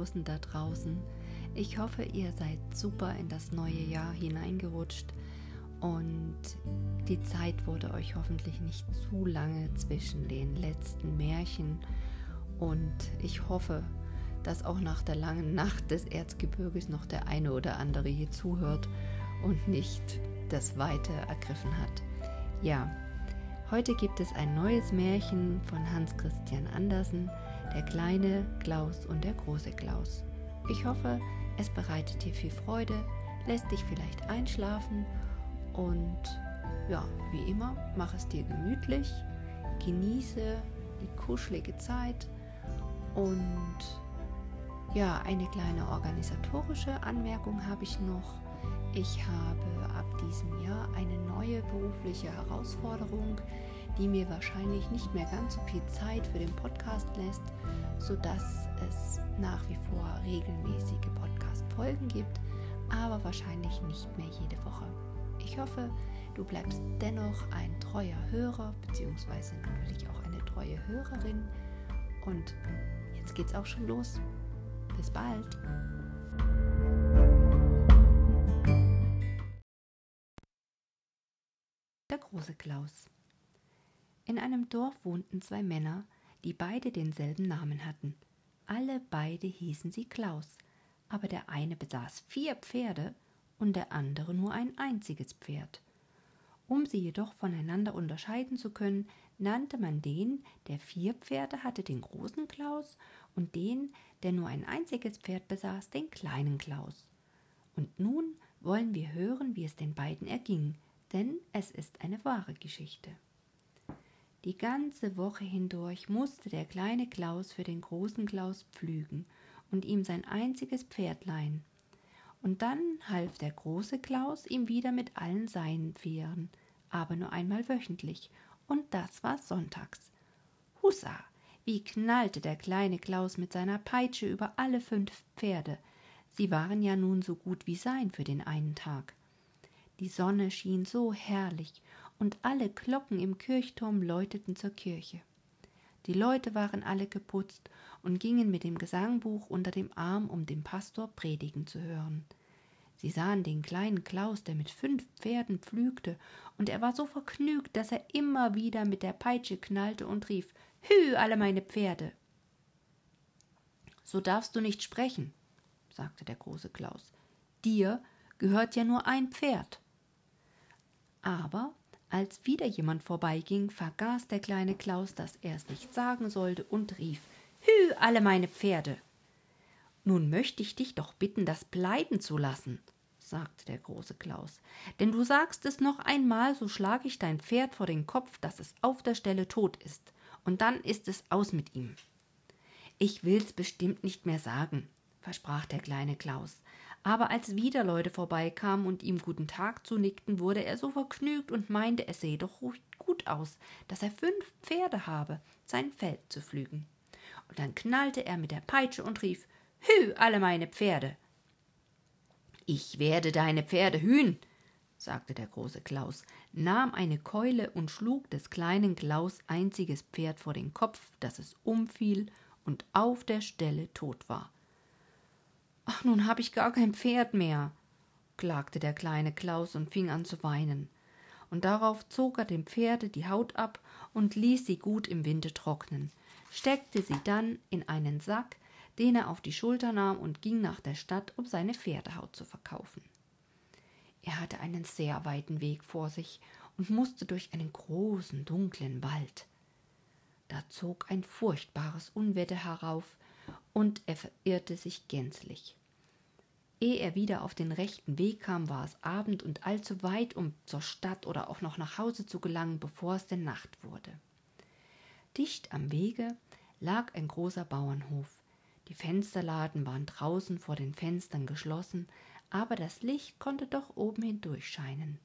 Klausen da draußen. Ich hoffe, ihr seid super in das neue Jahr hineingerutscht und die Zeit wurde euch hoffentlich nicht zu lange zwischen den letzten Märchen und ich hoffe, dass auch nach der langen Nacht des Erzgebirges noch der eine oder andere hier zuhört und nicht das Weite ergriffen hat. Ja, heute gibt es ein neues Märchen von Hans Christian Andersen, der kleine Klaus und der große Klaus. Ich hoffe, es bereitet dir viel Freude, lässt dich vielleicht einschlafen und ja, wie immer, mach es dir gemütlich, genieße die kuschelige Zeit und ja, eine kleine organisatorische Anmerkung habe ich noch. Ich habe ab diesem Jahr eine neue berufliche Herausforderung, die mir wahrscheinlich nicht mehr ganz so viel Zeit für den Podcast lässt, sodass es nach wie vor regelmäßige Podcast-Folgen gibt, aber wahrscheinlich nicht mehr jede Woche. Ich hoffe, du bleibst dennoch ein treuer Hörer, beziehungsweise natürlich auch eine treue Hörerin. Und jetzt geht's auch schon los. Bis bald. Der große Klaus. In einem Dorf wohnten zwei Männer, die beide denselben Namen hatten. Alle beide hießen sie Klaus, aber der eine besaß vier Pferde und der andere nur ein einziges Pferd. Um sie jedoch voneinander unterscheiden zu können, nannte man den, der vier Pferde hatte, den großen Klaus, und den, der nur ein einziges Pferd besaß, den kleinen Klaus. Und nun wollen wir hören, wie es den beiden erging, denn es ist eine wahre Geschichte. Die ganze Woche hindurch musste der kleine Klaus für den großen Klaus pflügen und ihm sein einziges Pferd leihen. Und dann half der große Klaus ihm wieder mit allen seinen Pferden, aber nur einmal wöchentlich, und das war sonntags. Hussa! Wie knallte der kleine Klaus mit seiner Peitsche über alle fünf Pferde. Sie waren ja nun so gut wie sein für den einen Tag. Die Sonne schien so herrlich, und alle Glocken im Kirchturm läuteten zur Kirche. Die Leute waren alle geputzt und gingen mit dem Gesangbuch unter dem Arm, um den Pastor predigen zu hören. Sie sahen den kleinen Klaus, der mit fünf Pferden pflügte, und er war so vergnügt, dass er immer wieder mit der Peitsche knallte und rief Hü, alle meine Pferde. So darfst du nicht sprechen, sagte der große Klaus. Dir gehört ja nur ein Pferd. Aber als wieder jemand vorbeiging, vergaß der kleine Klaus, dass er es nicht sagen sollte und rief Hü, alle meine Pferde. Nun möchte ich dich doch bitten, das bleiben zu lassen, sagte der große Klaus, denn du sagst es noch einmal, so schlage ich dein Pferd vor den Kopf, dass es auf der Stelle tot ist, und dann ist es aus mit ihm. Ich will's bestimmt nicht mehr sagen, versprach der kleine Klaus, aber als wieder Leute vorbeikamen und ihm guten Tag zunickten, wurde er so vergnügt und meinte, es sehe doch gut aus, dass er fünf Pferde habe, sein Feld zu pflügen. Und dann knallte er mit der Peitsche und rief Hü, alle meine Pferde. Ich werde deine Pferde hühen, sagte der große Klaus, nahm eine Keule und schlug des kleinen Klaus einziges Pferd vor den Kopf, dass es umfiel und auf der Stelle tot war. Ach, nun hab ich gar kein Pferd mehr, klagte der kleine Klaus und fing an zu weinen. Und darauf zog er dem Pferde die Haut ab und ließ sie gut im Winde trocknen, steckte sie dann in einen Sack, den er auf die Schulter nahm und ging nach der Stadt, um seine Pferdehaut zu verkaufen. Er hatte einen sehr weiten Weg vor sich und musste durch einen großen, dunklen Wald. Da zog ein furchtbares Unwetter herauf, und er verirrte sich gänzlich. Ehe er wieder auf den rechten Weg kam, war es Abend und allzu weit, um zur Stadt oder auch noch nach Hause zu gelangen, bevor es denn Nacht wurde. Dicht am Wege lag ein großer Bauernhof. Die Fensterladen waren draußen vor den Fenstern geschlossen, aber das Licht konnte doch oben hindurch scheinen.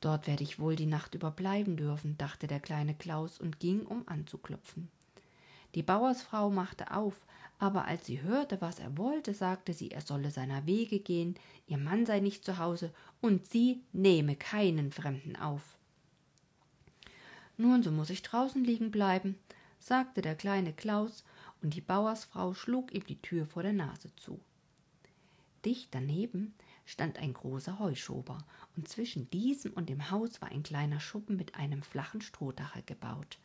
Dort werde ich wohl die Nacht überbleiben dürfen, dachte der kleine Klaus und ging, um anzuklopfen. Die Bauersfrau machte auf, aber als sie hörte, was er wollte, sagte sie, er solle seiner Wege gehen, ihr Mann sei nicht zu Hause und sie nehme keinen Fremden auf. Nun, so muss ich draußen liegen bleiben, sagte der kleine Klaus und die Bauersfrau schlug ihm die Tür vor der Nase zu. Dicht daneben stand ein großer Heuschober, und zwischen diesem und dem Haus war ein kleiner Schuppen mit einem flachen Strohdache gebaut.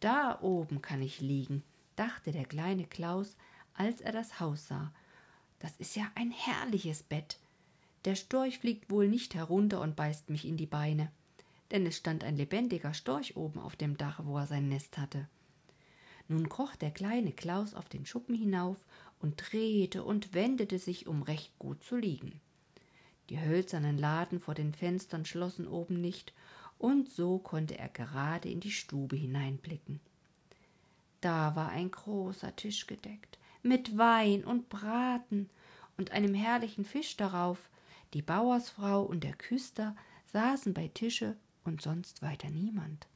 Da oben kann ich liegen, dachte der kleine Klaus, als er das Haus sah. Das ist ja ein herrliches Bett. Der Storch fliegt wohl nicht herunter und beißt mich in die Beine, denn es stand ein lebendiger Storch oben auf dem Dach, wo er sein Nest hatte. Nun kroch der kleine Klaus auf den Schuppen hinauf und drehte und wendete sich, um recht gut zu liegen. Die hölzernen Laden vor den Fenstern schlossen oben nicht, und so konnte er gerade in die Stube hineinblicken. Da war ein großer Tisch gedeckt, mit Wein und Braten und einem herrlichen Fisch darauf. Die Bauersfrau und der Küster saßen bei Tische und sonst weiter niemand.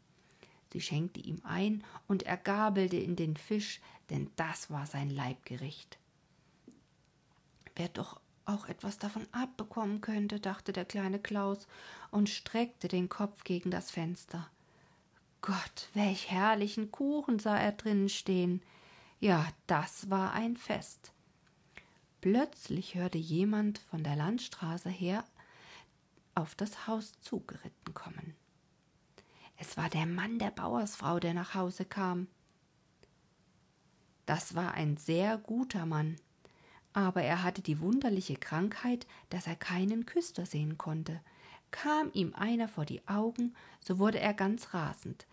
Sie schenkte ihm ein und er gabelte in den Fisch, denn das war sein Leibgericht. Wer doch auch etwas davon abbekommen könnte, dachte der kleine Klaus und streckte den Kopf gegen das Fenster. Gott, welch herrlichen Kuchen sah er drinnen stehen. Ja, das war ein Fest. Plötzlich hörte jemand von der Landstraße her auf das Haus zugeritten kommen. Es war der Mann der Bauersfrau, der nach Hause kam. Das war ein sehr guter Mann, aber er hatte die wunderliche Krankheit, dass er keinen Küster sehen konnte. Kam ihm einer vor die Augen, so wurde er ganz rasend.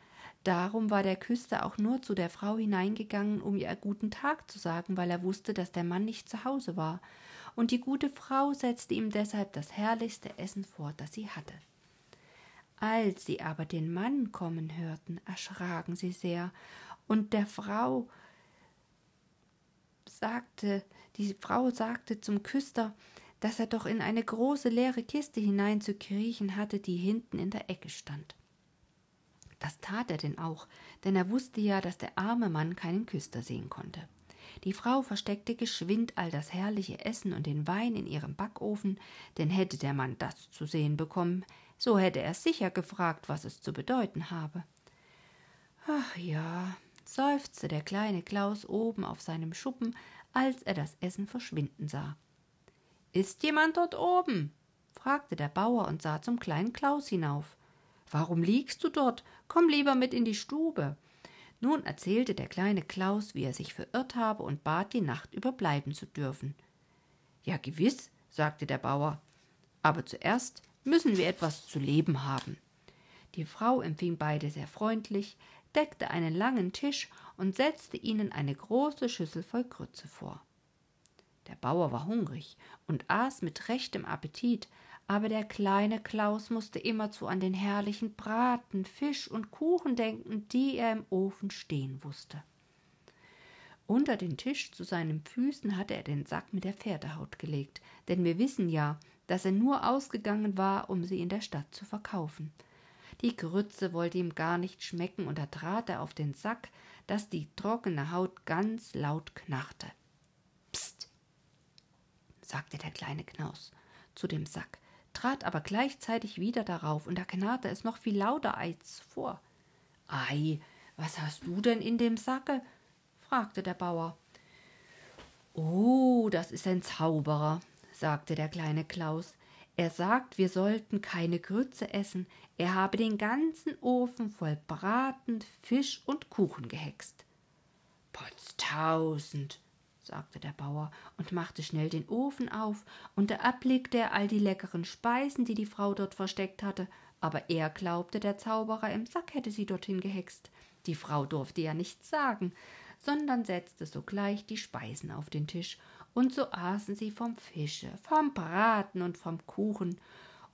Darum war der Küster auch nur zu der Frau hineingegangen, um ihr guten Tag zu sagen, weil er wusste, dass der Mann nicht zu Hause war. Und die gute Frau setzte ihm deshalb das herrlichste Essen vor, das sie hatte. Als sie aber den Mann kommen hörten, erschraken sie sehr, und der Frau sagte, die Frau sagte zum Küster, dass er doch in eine große leere Kiste hineinzukriechen hatte, die hinten in der Ecke stand. Das tat er denn auch, denn er wusste ja, dass der arme Mann keinen Küster sehen konnte. Die Frau versteckte geschwind all das herrliche Essen und den Wein in ihrem Backofen, denn hätte der Mann das zu sehen bekommen, so hätte er sicher gefragt, was es zu bedeuten habe. Ach ja, seufzte der kleine Klaus oben auf seinem Schuppen, als er das Essen verschwinden sah. Ist jemand dort oben? fragte der Bauer und sah zum kleinen Klaus hinauf. Warum liegst du dort? Komm lieber mit in die Stube. Nun erzählte der kleine Klaus, wie er sich verirrt habe und bat, die Nacht überbleiben zu dürfen. Ja, gewiss, sagte der Bauer. Aber zuerst müssen wir etwas zu leben haben. Die Frau empfing beide sehr freundlich, deckte einen langen Tisch und setzte ihnen eine große Schüssel voll Grütze vor. Der Bauer war hungrig und aß mit rechtem Appetit, aber der kleine Klaus musste immerzu an den herrlichen Braten, Fisch und Kuchen denken, die er im Ofen stehen wusste. Unter den Tisch zu seinen Füßen hatte er den Sack mit der Pferdehaut gelegt, denn wir wissen ja, dass er nur ausgegangen war, um sie in der Stadt zu verkaufen. Die Grütze wollte ihm gar nicht schmecken, und da trat er auf den Sack, dass die trockene Haut ganz laut knarrte. Psst, sagte der kleine Knaus zu dem Sack, trat aber gleichzeitig wieder darauf, und da knarrte es noch viel lauter als vor. Ei, was hast du denn in dem Sacke? fragte der Bauer. Oh, das ist ein Zauberer, sagte der kleine Klaus. Er sagt, wir sollten keine Grütze essen. Er habe den ganzen Ofen voll Braten, Fisch und Kuchen gehext. Potztausend, sagte der Bauer und machte schnell den Ofen auf, und da erblickte er all die leckeren Speisen, die die Frau dort versteckt hatte, aber er glaubte, der Zauberer im Sack hätte sie dorthin gehext. Die Frau durfte ja nichts sagen, sondern setzte sogleich die Speisen auf den Tisch, und so aßen sie vom Fische, vom Braten und vom Kuchen,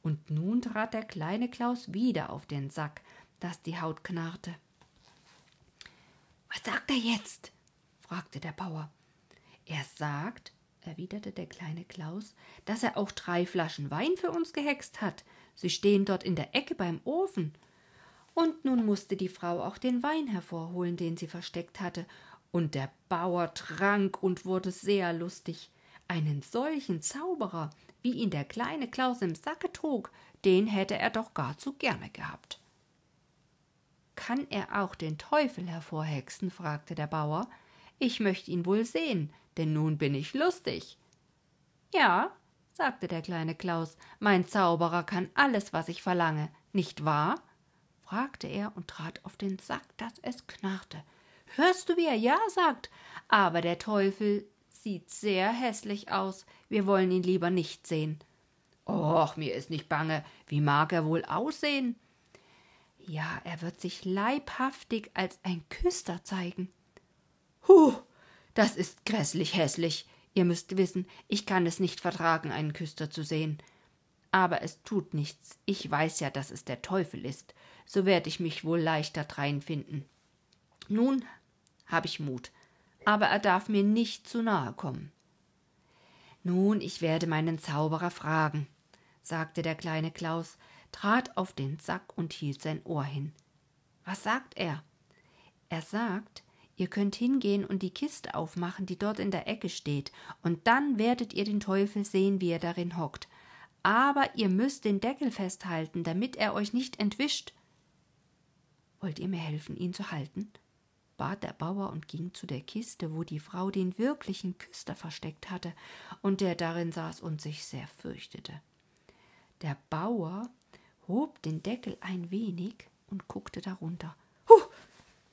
und nun trat der kleine Klaus wieder auf den Sack, dass die Haut knarrte. Was sagt er jetzt? fragte der Bauer. Er sagt, erwiderte der kleine Klaus, dass er auch drei Flaschen Wein für uns gehext hat. Sie stehen dort in der Ecke beim Ofen. Und nun musste die Frau auch den Wein hervorholen, den sie versteckt hatte, und der Bauer trank und wurde sehr lustig. Einen solchen Zauberer, wie ihn der kleine Klaus im Sacke trug, den hätte er doch gar zu gerne gehabt. Kann er auch den Teufel hervorhexen? fragte der Bauer. Ich möchte ihn wohl sehen, denn nun bin ich lustig. Ja, sagte der kleine Klaus, mein Zauberer kann alles, was ich verlange, nicht wahr? fragte er und trat auf den Sack, dass es knarrte. Hörst du, wie er ja sagt? Aber der Teufel sieht sehr hässlich aus. Wir wollen ihn lieber nicht sehen. Och, mir ist nicht bange. Wie mag er wohl aussehen? Ja, er wird sich leibhaftig als ein Küster zeigen. Huh, das ist grässlich hässlich. Ihr müsst wissen, ich kann es nicht vertragen, einen Küster zu sehen. Aber es tut nichts. Ich weiß ja, dass es der Teufel ist. So werde ich mich wohl leichter dreinfinden. Nun habe ich Mut, aber er darf mir nicht zu nahe kommen. Nun, ich werde meinen Zauberer fragen, sagte der kleine Klaus, trat auf den Sack und hielt sein Ohr hin. Was sagt er? Er sagt, ihr könnt hingehen und die Kiste aufmachen, die dort in der Ecke steht, und dann werdet ihr den Teufel sehen, wie er darin hockt. Aber ihr müsst den Deckel festhalten, damit er euch nicht entwischt. Wollt ihr mir helfen, ihn zu halten? Bat der Bauer und ging zu der Kiste, wo die Frau den wirklichen Küster versteckt hatte und der darin saß und sich sehr fürchtete. Der Bauer hob den Deckel ein wenig und guckte darunter. Huh!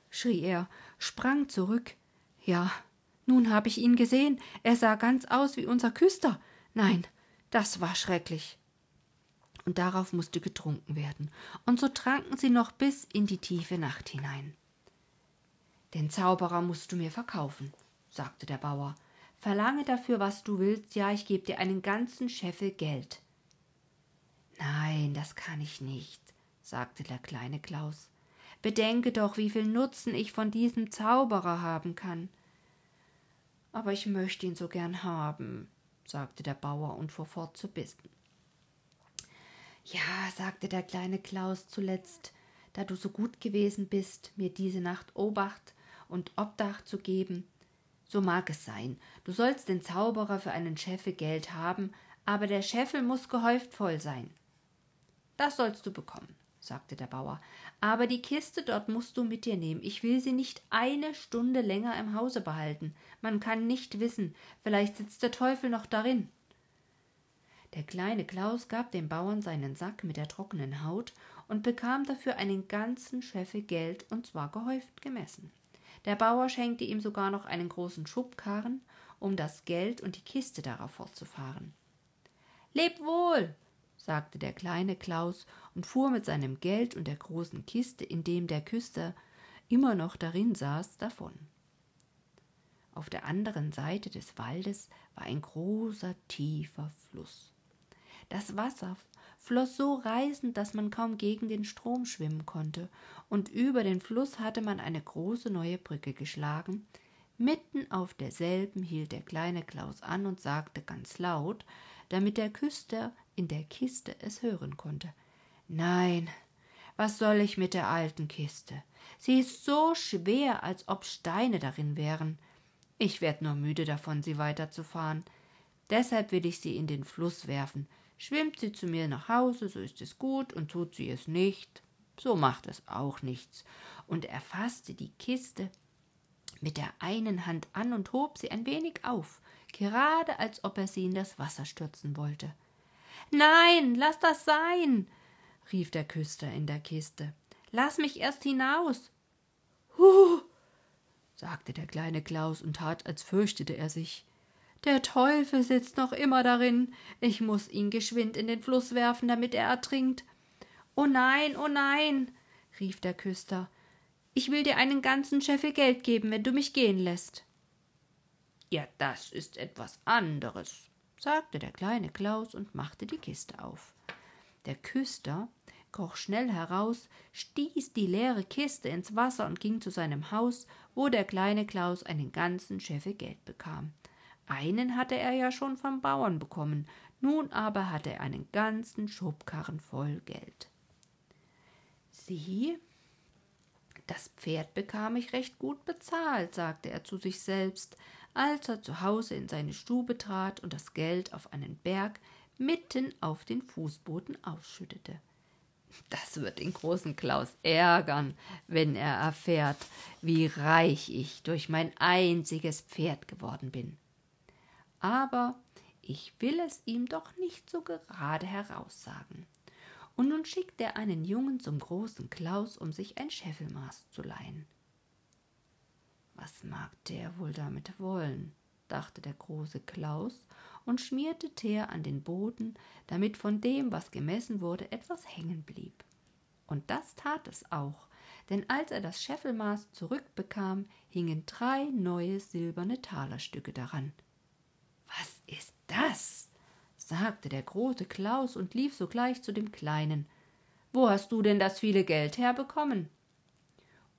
schrie er, sprang zurück. Ja, nun habe ich ihn gesehen. Er sah ganz aus wie unser Küster. Nein, das war schrecklich und darauf musste getrunken werden, und so tranken sie noch bis in die tiefe Nacht hinein. Den Zauberer musst du mir verkaufen, sagte der Bauer. Verlange dafür, was du willst, ja, ich gebe dir einen ganzen Scheffel Geld. Nein, das kann ich nicht, sagte der kleine Klaus. Bedenke doch, wie viel Nutzen ich von diesem Zauberer haben kann. Aber ich möchte ihn so gern haben, sagte der Bauer und fuhr fort zu bisten. Ja, sagte der kleine Klaus zuletzt, da du so gut gewesen bist, mir diese Nacht Obacht und Obdach zu geben, so mag es sein. Du sollst den Zauberer für einen Scheffel Geld haben, aber der Scheffel muss gehäuft voll sein. Das sollst du bekommen, sagte der Bauer, aber die Kiste dort musst du mit dir nehmen. Ich will sie nicht eine Stunde länger im Hause behalten. Man kann nicht wissen, vielleicht sitzt der Teufel noch darin. Der kleine Klaus gab dem Bauern seinen Sack mit der trockenen Haut und bekam dafür einen ganzen Scheffel Geld, und zwar gehäuft gemessen. Der Bauer schenkte ihm sogar noch einen großen Schubkarren, um das Geld und die Kiste darauf fortzufahren. Leb wohl, sagte der kleine Klaus und fuhr mit seinem Geld und der großen Kiste, in dem der Küster immer noch darin saß, davon. Auf der anderen Seite des Waldes war ein großer, tiefer Fluss. Das Wasser floss so reißend, dass man kaum gegen den Strom schwimmen konnte, und über den Fluss hatte man eine große neue Brücke geschlagen. Mitten auf derselben hielt der kleine Klaus an und sagte ganz laut, damit der Küster in der Kiste es hören konnte. Nein, was soll ich mit der alten Kiste? Sie ist so schwer, als ob Steine darin wären. Ich werd nur müde davon, sie weiterzufahren. Deshalb will ich sie in den Fluss werfen. Schwimmt sie zu mir nach Hause, so ist es gut, und tut sie es nicht, so macht es auch nichts. Und er fasste die Kiste mit der einen Hand an und hob sie ein wenig auf, gerade als ob er sie in das Wasser stürzen wollte. Nein, lass das sein, rief der Küster in der Kiste. Lass mich erst hinaus. Huh, sagte der kleine Klaus und tat, als fürchtete er sich. Der Teufel sitzt noch immer darin. Ich muss ihn geschwind in den Fluß werfen, damit er ertrinkt. Oh nein, oh nein, rief der Küster. Ich will dir einen ganzen Scheffel Geld geben, wenn du mich gehen lässt. Ja, das ist etwas anderes, sagte der kleine Klaus und machte die Kiste auf. Der Küster kroch schnell heraus, stieß die leere Kiste ins Wasser und ging zu seinem Haus, wo der kleine Klaus einen ganzen Scheffel Geld bekam. Einen hatte er ja schon vom Bauern bekommen, nun aber hatte er einen ganzen Schubkarren voll Geld. Sieh, das Pferd bekam ich recht gut bezahlt, sagte er zu sich selbst, als er zu Hause in seine Stube trat und das Geld auf einen Berg mitten auf den Fußboden ausschüttete. Das wird den großen Klaus ärgern, wenn er erfährt, wie reich ich durch mein einziges Pferd geworden bin. Aber ich will es ihm doch nicht so gerade heraussagen. Und nun schickt er einen Jungen zum großen Klaus, um sich ein Scheffelmaß zu leihen. Was mag der wohl damit wollen? dachte der große Klaus und schmierte Teer an den Boden, damit von dem, was gemessen wurde, etwas hängen blieb. Und das tat es auch, denn als er das Scheffelmaß zurückbekam, hingen drei neue silberne Talerstücke daran. Was ist das? sagte der große Klaus und lief sogleich zu dem Kleinen. Wo hast du denn das viele Geld herbekommen?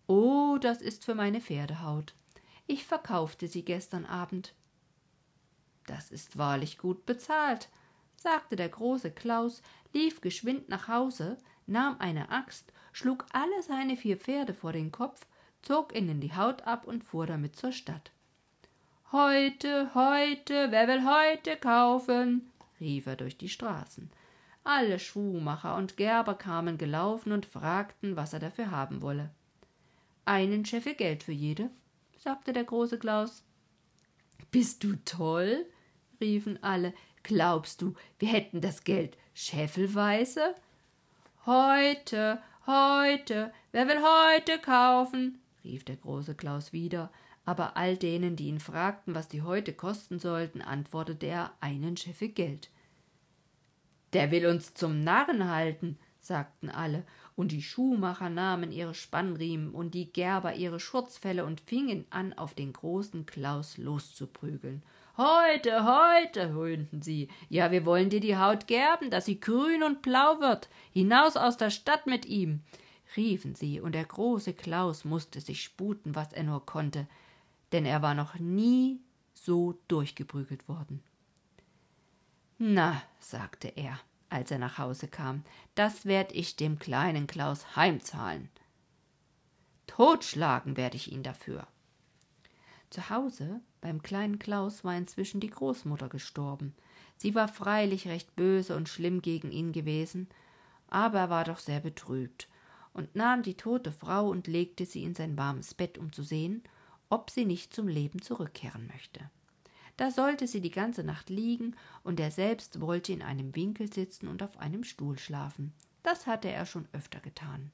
Oh, das ist für meine Pferdehaut. Ich verkaufte sie gestern Abend. Das ist wahrlich gut bezahlt, sagte der große Klaus, lief geschwind nach Hause, nahm eine Axt, schlug alle seine vier Pferde vor den Kopf, zog ihnen die Haut ab und fuhr damit zur Stadt. Heute, heute, wer will heute kaufen? rief er durch die Straßen. Alle Schuhmacher und Gerber kamen gelaufen und fragten, was er dafür haben wolle. Einen Scheffel Geld für jede, sagte der große Klaus. Bist du toll? riefen alle. Glaubst du, wir hätten das Geld scheffelweise? Heute, heute, wer will heute kaufen? rief der große Klaus wieder, aber all denen, die ihn fragten, was die heute kosten sollten, antwortete er einen Scheffel Geld. Der will uns zum Narren halten, sagten alle, und die Schuhmacher nahmen ihre Spannriemen und die Gerber ihre Schurzfelle und fingen an, auf den großen Klaus loszuprügeln. Heute, heute, höhnten sie. Ja, wir wollen dir die Haut gerben, dass sie grün und blau wird. Hinaus aus der Stadt mit ihm, riefen sie, und der große Klaus musste sich sputen, was er nur konnte, denn er war noch nie so durchgeprügelt worden. Na, sagte er, als er nach Hause kam, das werd ich dem kleinen Klaus heimzahlen. Totschlagen werde ich ihn dafür. Zu Hause beim kleinen Klaus war inzwischen die Großmutter gestorben. Sie war freilich recht böse und schlimm gegen ihn gewesen, aber er war doch sehr betrübt und nahm die tote Frau und legte sie in sein warmes Bett, um zu sehen, ob sie nicht zum Leben zurückkehren möchte. Da sollte sie die ganze Nacht liegen, und er selbst wollte in einem Winkel sitzen und auf einem Stuhl schlafen. Das hatte er schon öfter getan.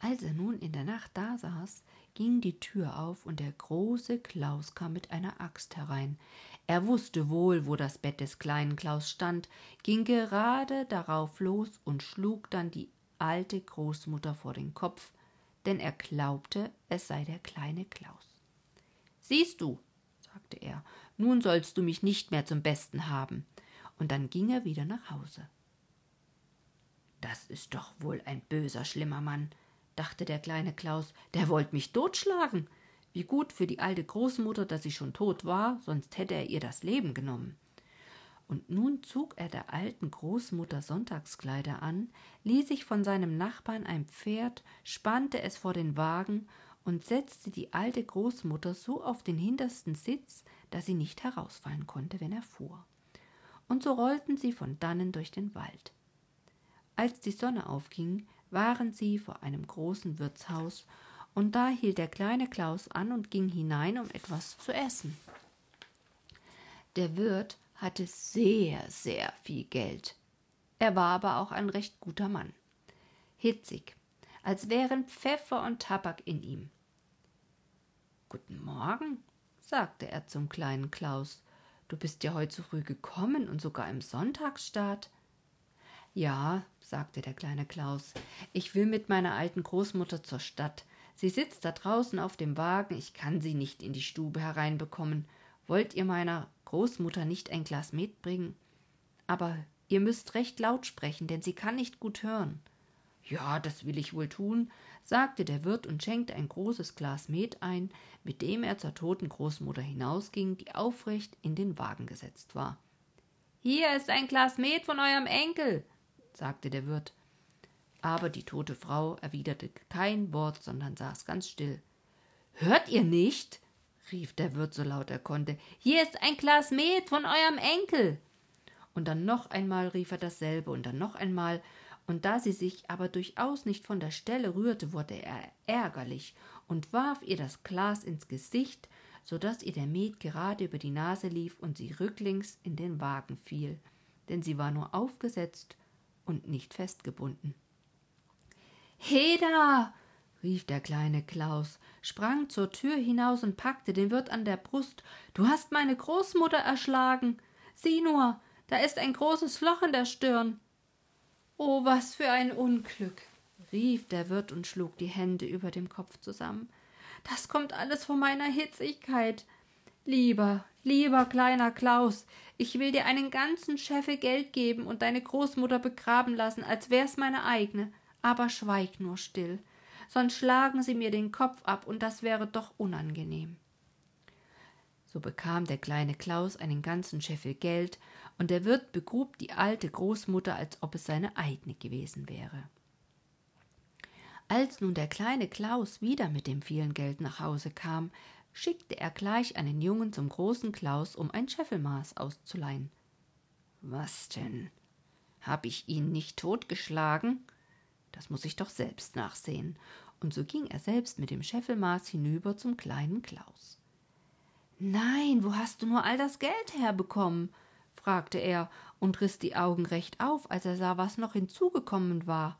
Als er nun in der Nacht da saß, ging die Tür auf und der große Klaus kam mit einer Axt herein. Er wusste wohl, wo das Bett des kleinen Klaus stand, ging gerade darauf los und schlug dann die alte Großmutter vor den Kopf, denn er glaubte, es sei der kleine Klaus. Siehst du, sagte er, nun sollst du mich nicht mehr zum Besten haben. Und dann ging er wieder nach Hause. Das ist doch wohl ein böser, schlimmer Mann, dachte der kleine Klaus, der wollt mich totschlagen. Wie gut für die alte Großmutter, dass sie schon tot war, sonst hätte er ihr das Leben genommen. Und nun zog er der alten Großmutter Sonntagskleider an, ließ sich von seinem Nachbarn ein Pferd, spannte es vor den Wagen und setzte die alte Großmutter so auf den hintersten Sitz, dass sie nicht herausfallen konnte, wenn er fuhr. Und so rollten sie von dannen durch den Wald. Als die Sonne aufging, waren sie vor einem großen Wirtshaus, und da hielt der kleine Klaus an und ging hinein, um etwas zu essen. Der Wirt hatte sehr, sehr viel Geld. Er war aber auch ein recht guter Mann. Hitzig, als wären Pfeffer und Tabak in ihm. Guten Morgen, sagte er zum kleinen Klaus. Du bist ja heute so früh gekommen und sogar im Sonntagsstaat. Ja, sagte der kleine Klaus, ich will mit meiner alten Großmutter zur Stadt. Sie sitzt da draußen auf dem Wagen, ich kann sie nicht in die Stube hereinbekommen. Wollt ihr meiner Großmutter nicht ein Glas Met bringen? Aber ihr müsst recht laut sprechen, denn sie kann nicht gut hören. Ja, das will ich wohl tun, sagte der Wirt und schenkte ein großes Glas Met ein, mit dem er zur toten Großmutter hinausging, die aufrecht in den Wagen gesetzt war. Hier ist ein Glas Met von eurem Enkel, sagte der Wirt. Aber die tote Frau erwiderte kein Wort, sondern saß ganz still. Hört ihr nicht? Rief der Wirt so laut er konnte. Hier ist ein Glas Met von eurem Enkel. Und dann noch einmal rief er dasselbe und dann noch einmal, und da sie sich aber durchaus nicht von der Stelle rührte, wurde er ärgerlich und warf ihr das Glas ins Gesicht, so dass ihr der Met gerade über die Nase lief und sie rücklings in den Wagen fiel, denn sie war nur aufgesetzt und nicht festgebunden. Heda! Rief der kleine Klaus, sprang zur Tür hinaus und packte den Wirt an der Brust. Du hast meine Großmutter erschlagen. Sieh nur, da ist ein großes Loch in der Stirn. Oh, was für ein Unglück, rief der Wirt und schlug die Hände über dem Kopf zusammen. Das kommt alles von meiner Hitzigkeit. Lieber, lieber kleiner Klaus, ich will dir einen ganzen Scheffel Geld geben und deine Großmutter begraben lassen, als wär's meine eigene. Aber schweig nur still, sonst schlagen sie mir den Kopf ab, und das wäre doch unangenehm. So bekam der kleine Klaus einen ganzen Scheffel Geld und der Wirt begrub die alte Großmutter, als ob es seine eigene gewesen wäre. Als nun der kleine Klaus wieder mit dem vielen Geld nach Hause kam, schickte er gleich einen Jungen zum großen Klaus, um ein Scheffelmaß auszuleihen. Was denn? Hab ich ihn nicht totgeschlagen? Das muss ich doch selbst nachsehen. Und so ging er selbst mit dem Scheffelmaß hinüber zum kleinen Klaus. Nein, wo hast du nur all das Geld herbekommen? fragte er und riß die Augen recht auf, als er sah, was noch hinzugekommen war.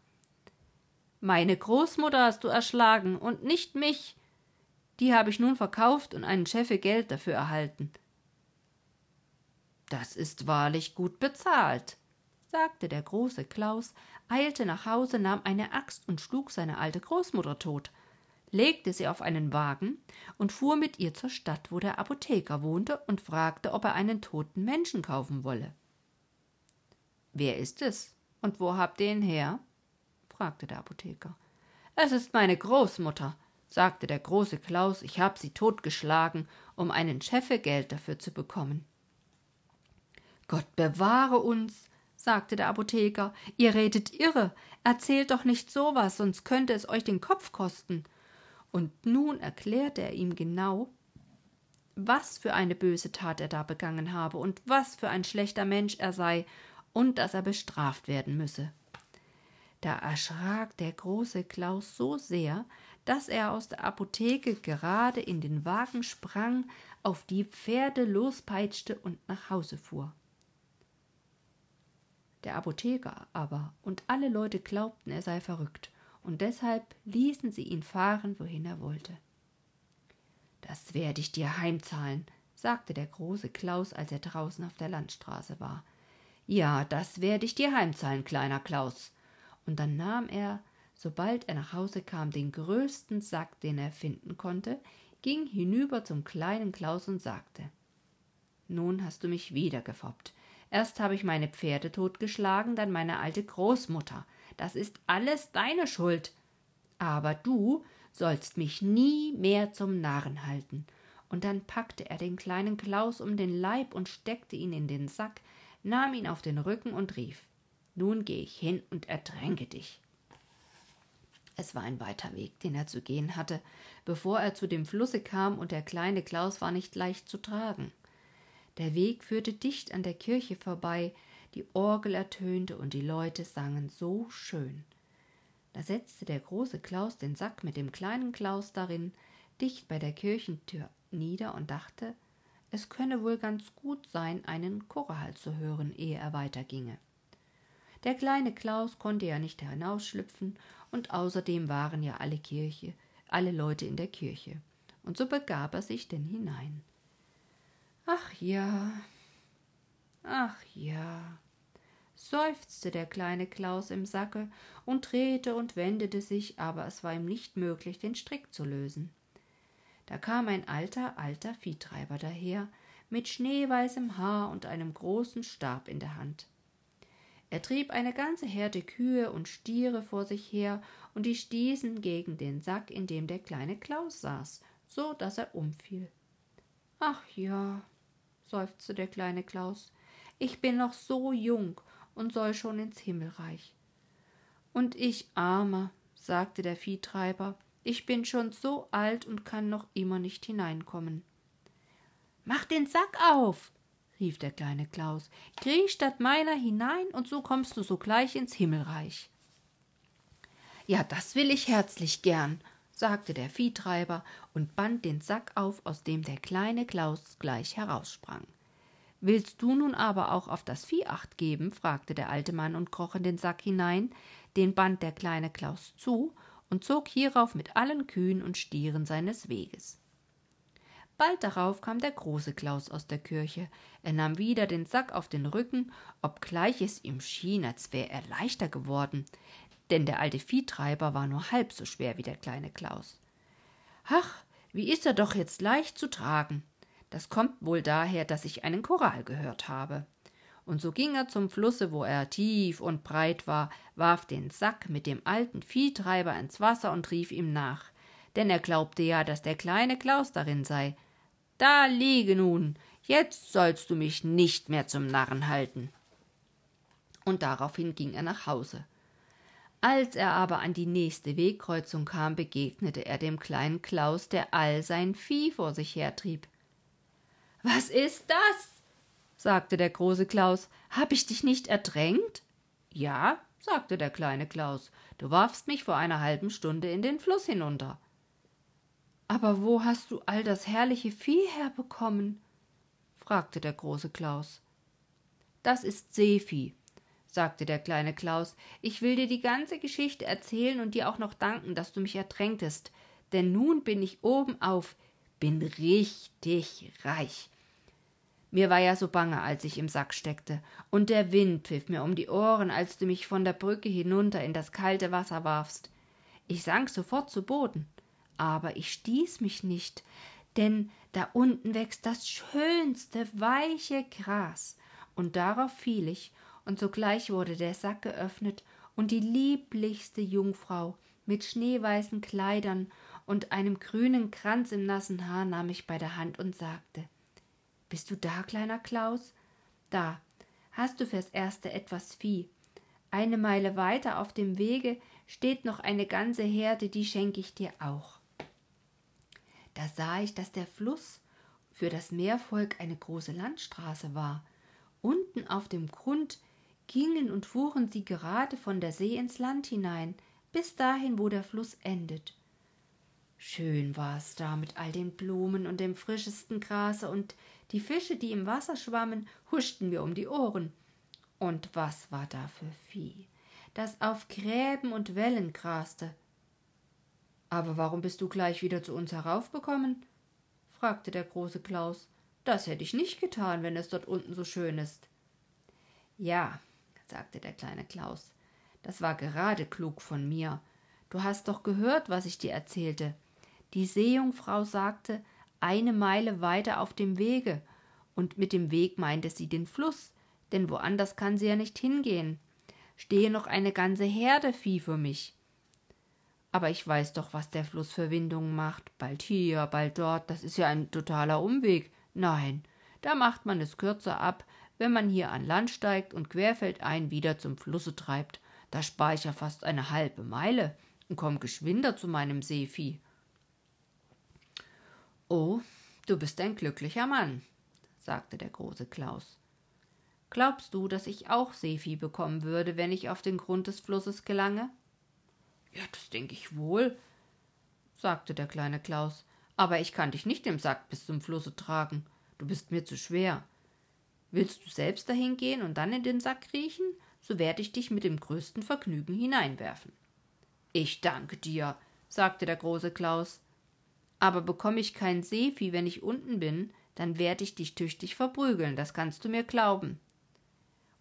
Meine Großmutter hast du erschlagen und nicht mich. Die habe ich nun verkauft und einen Scheffel Geld dafür erhalten. Das ist wahrlich gut bezahlt, sagte der große Klaus, eilte nach Hause, nahm eine Axt und schlug seine alte Großmutter tot legte sie auf einen Wagen und fuhr mit ihr zur Stadt, wo der Apotheker wohnte, und fragte, ob er einen toten Menschen kaufen wolle. Wer ist es und wo habt ihr ihn her? fragte der Apotheker. Es ist meine Großmutter, sagte der große Klaus, ich hab sie totgeschlagen, um einen Scheffel Geld dafür zu bekommen. Gott bewahre uns, sagte der Apotheker, ihr redet irre, erzählt doch nicht so was, sonst könnte es euch den Kopf kosten. Und nun erklärte er ihm genau, was für eine böse Tat er da begangen habe und was für ein schlechter Mensch er sei und dass er bestraft werden müsse. Da erschrak der große Klaus so sehr, dass er aus der Apotheke gerade in den Wagen sprang, auf die Pferde lospeitschte und nach Hause fuhr. Der Apotheker aber und alle Leute glaubten, er sei verrückt und deshalb ließen sie ihn fahren, wohin er wollte. Das werde ich dir heimzahlen, sagte der große Klaus, als er draußen auf der Landstraße war. Ja, das werde ich dir heimzahlen, kleiner Klaus. Und dann nahm er, sobald er nach Hause kam, den größten Sack, den er finden konnte, ging hinüber zum kleinen Klaus und sagte Nun hast du mich wieder gefoppt. Erst habe ich meine Pferde totgeschlagen, dann meine alte Großmutter, das ist alles deine Schuld. Aber du sollst mich nie mehr zum Narren halten. Und dann packte er den kleinen Klaus um den Leib und steckte ihn in den Sack, nahm ihn auf den Rücken und rief Nun geh ich hin und ertränke dich. Es war ein weiter Weg, den er zu gehen hatte, bevor er zu dem Flusse kam, und der kleine Klaus war nicht leicht zu tragen. Der Weg führte dicht an der Kirche vorbei, die Orgel ertönte und die Leute sangen so schön. Da setzte der große Klaus den Sack mit dem kleinen Klaus darin dicht bei der Kirchentür nieder und dachte, es könne wohl ganz gut sein, einen Chorhalt zu hören, ehe er weiterginge. Der kleine Klaus konnte ja nicht hinausschlüpfen, und außerdem waren ja alle Kirche, alle Leute in der Kirche, und so begab er sich denn hinein. Ach ja, ach ja, seufzte der kleine Klaus im Sacke und drehte und wendete sich, aber es war ihm nicht möglich, den Strick zu lösen. Da kam ein alter, alter Viehtreiber daher, mit schneeweißem Haar und einem großen Stab in der Hand. Er trieb eine ganze Herde Kühe und Stiere vor sich her, und die stießen gegen den Sack, in dem der kleine Klaus saß, so dass er umfiel. Ach ja, seufzte der kleine Klaus, ich bin noch so jung und soll schon ins Himmelreich. Und ich, Armer, sagte der Viehtreiber, ich bin schon so alt und kann noch immer nicht hineinkommen. Mach den Sack auf, rief der kleine Klaus, kriech statt meiner hinein, und so kommst du sogleich ins Himmelreich. Ja, das will ich herzlich gern, sagte der Viehtreiber und band den Sack auf, aus dem der kleine Klaus gleich heraussprang. Willst du nun aber auch auf das Vieh acht geben? fragte der alte Mann und kroch in den Sack hinein, den band der kleine Klaus zu und zog hierauf mit allen Kühen und Stieren seines Weges. Bald darauf kam der große Klaus aus der Kirche. Er nahm wieder den Sack auf den Rücken, obgleich es ihm schien, als wäre er leichter geworden, denn der alte Viehtreiber war nur halb so schwer wie der kleine Klaus. Ach, wie ist er doch jetzt leicht zu tragen. Das kommt wohl daher, dass ich einen Choral gehört habe. Und so ging er zum Flusse, wo er tief und breit war, warf den Sack mit dem alten Viehtreiber ins Wasser und rief ihm nach, denn er glaubte ja, dass der kleine Klaus darin sei. Da liege nun, jetzt sollst du mich nicht mehr zum Narren halten. Und daraufhin ging er nach Hause. Als er aber an die nächste Wegkreuzung kam, begegnete er dem kleinen Klaus, der all sein Vieh vor sich hertrieb. Was ist das? sagte der große Klaus. Hab ich dich nicht ertränkt? Ja, sagte der kleine Klaus, du warfst mich vor einer halben Stunde in den Fluss hinunter. Aber wo hast du all das herrliche Vieh herbekommen? fragte der große Klaus. Das ist Seevieh, sagte der kleine Klaus. Ich will dir die ganze Geschichte erzählen und dir auch noch danken, dass du mich ertränktest, denn nun bin ich oben auf, bin richtig reich. Mir war ja so bange, als ich im Sack steckte, und der Wind pfiff mir um die Ohren, als du mich von der Brücke hinunter in das kalte Wasser warfst. Ich sank sofort zu Boden, aber ich stieß mich nicht, denn da unten wächst das schönste, weiche Gras, und darauf fiel ich, und sogleich wurde der Sack geöffnet, und die lieblichste Jungfrau mit schneeweißen Kleidern und einem grünen Kranz im nassen Haar nahm mich bei der Hand und sagte bist du da, kleiner Klaus? Da. Hast du fürs Erste etwas Vieh? Eine Meile weiter auf dem Wege steht noch eine ganze Herde, die schenke ich dir auch. Da sah ich, dass der Fluss für das Meervolk eine große Landstraße war. Unten auf dem Grund gingen und fuhren sie gerade von der See ins Land hinein, bis dahin, wo der Fluss endet. Schön war es da mit all den Blumen und dem frischesten Grase und die Fische, die im Wasser schwammen, huschten mir um die Ohren. Und was war da für Vieh, das auf Gräben und Wellen graste? Aber warum bist du gleich wieder zu uns heraufgekommen? fragte der große Klaus. Das hätte ich nicht getan, wenn es dort unten so schön ist. Ja, sagte der kleine Klaus, das war gerade klug von mir. Du hast doch gehört, was ich dir erzählte. Die Seejungfrau sagte, eine Meile weiter auf dem Wege, und mit dem Weg meinte sie den Fluss, denn woanders kann sie ja nicht hingehen. Stehe noch eine ganze Herde Vieh für mich. Aber ich weiß doch, was der Fluss für Windungen macht. Bald hier, bald dort, das ist ja ein totaler Umweg. Nein, da macht man es kürzer ab, wenn man hier an Land steigt und querfeldein wieder zum Flusse treibt. Da spar ich ja fast eine halbe Meile und komm geschwinder zu meinem Seevieh. Oh, du bist ein glücklicher Mann, sagte der große Klaus. Glaubst du, dass ich auch Seevieh bekommen würde, wenn ich auf den Grund des Flusses gelange? Ja, das denke ich wohl, sagte der kleine Klaus, aber ich kann dich nicht im Sack bis zum Flusse tragen. Du bist mir zu schwer. Willst du selbst dahin gehen und dann in den Sack kriechen? So werde ich dich mit dem größten Vergnügen hineinwerfen. Ich danke dir, sagte der große Klaus. Aber bekomme ich kein Seevieh, wenn ich unten bin, dann werde ich dich tüchtig verprügeln, das kannst du mir glauben.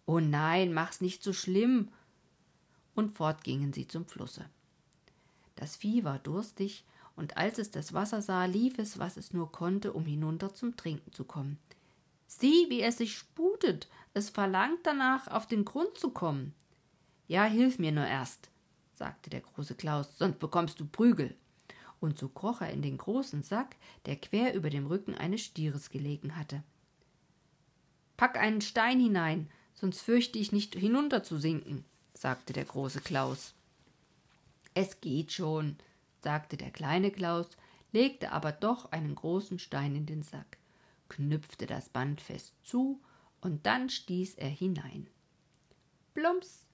Oh nein, mach's nicht so schlimm. Und fort gingen sie zum Flusse. Das Vieh war durstig, und als es das Wasser sah, lief es, was es nur konnte, um hinunter zum Trinken zu kommen. Sieh, wie es sich sputet, es verlangt danach, auf den Grund zu kommen. Ja, hilf mir nur erst, sagte der große Klaus, sonst bekommst du Prügel und so kroch er in den großen Sack, der quer über dem Rücken eines Stieres gelegen hatte. Pack einen Stein hinein, sonst fürchte ich nicht hinunterzusinken, sagte der große Klaus. Es geht schon, sagte der kleine Klaus, legte aber doch einen großen Stein in den Sack, knüpfte das Band fest zu, und dann stieß er hinein. Plumps,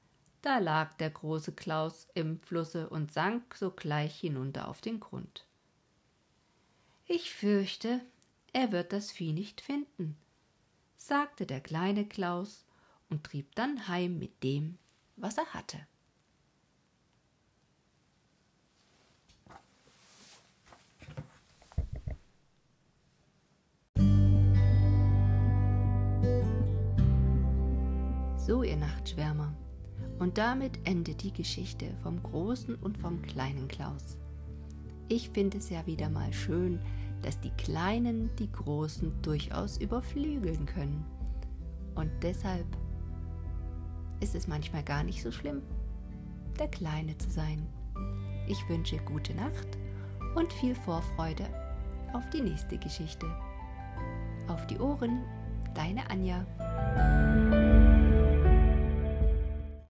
Da lag der große Klaus im Flusse und sank sogleich hinunter auf den Grund. Ich fürchte, er wird das Vieh nicht finden, sagte der kleine Klaus und trieb dann heim mit dem, was er hatte. So, ihr Nachtschwärmer. Und damit endet die Geschichte vom großen und vom kleinen Klaus. Ich finde es ja wieder mal schön, dass die Kleinen die Großen durchaus überflügeln können. Und deshalb ist es manchmal gar nicht so schlimm, der Kleine zu sein. Ich wünsche gute Nacht und viel Vorfreude auf die nächste Geschichte. Auf die Ohren, deine Anja.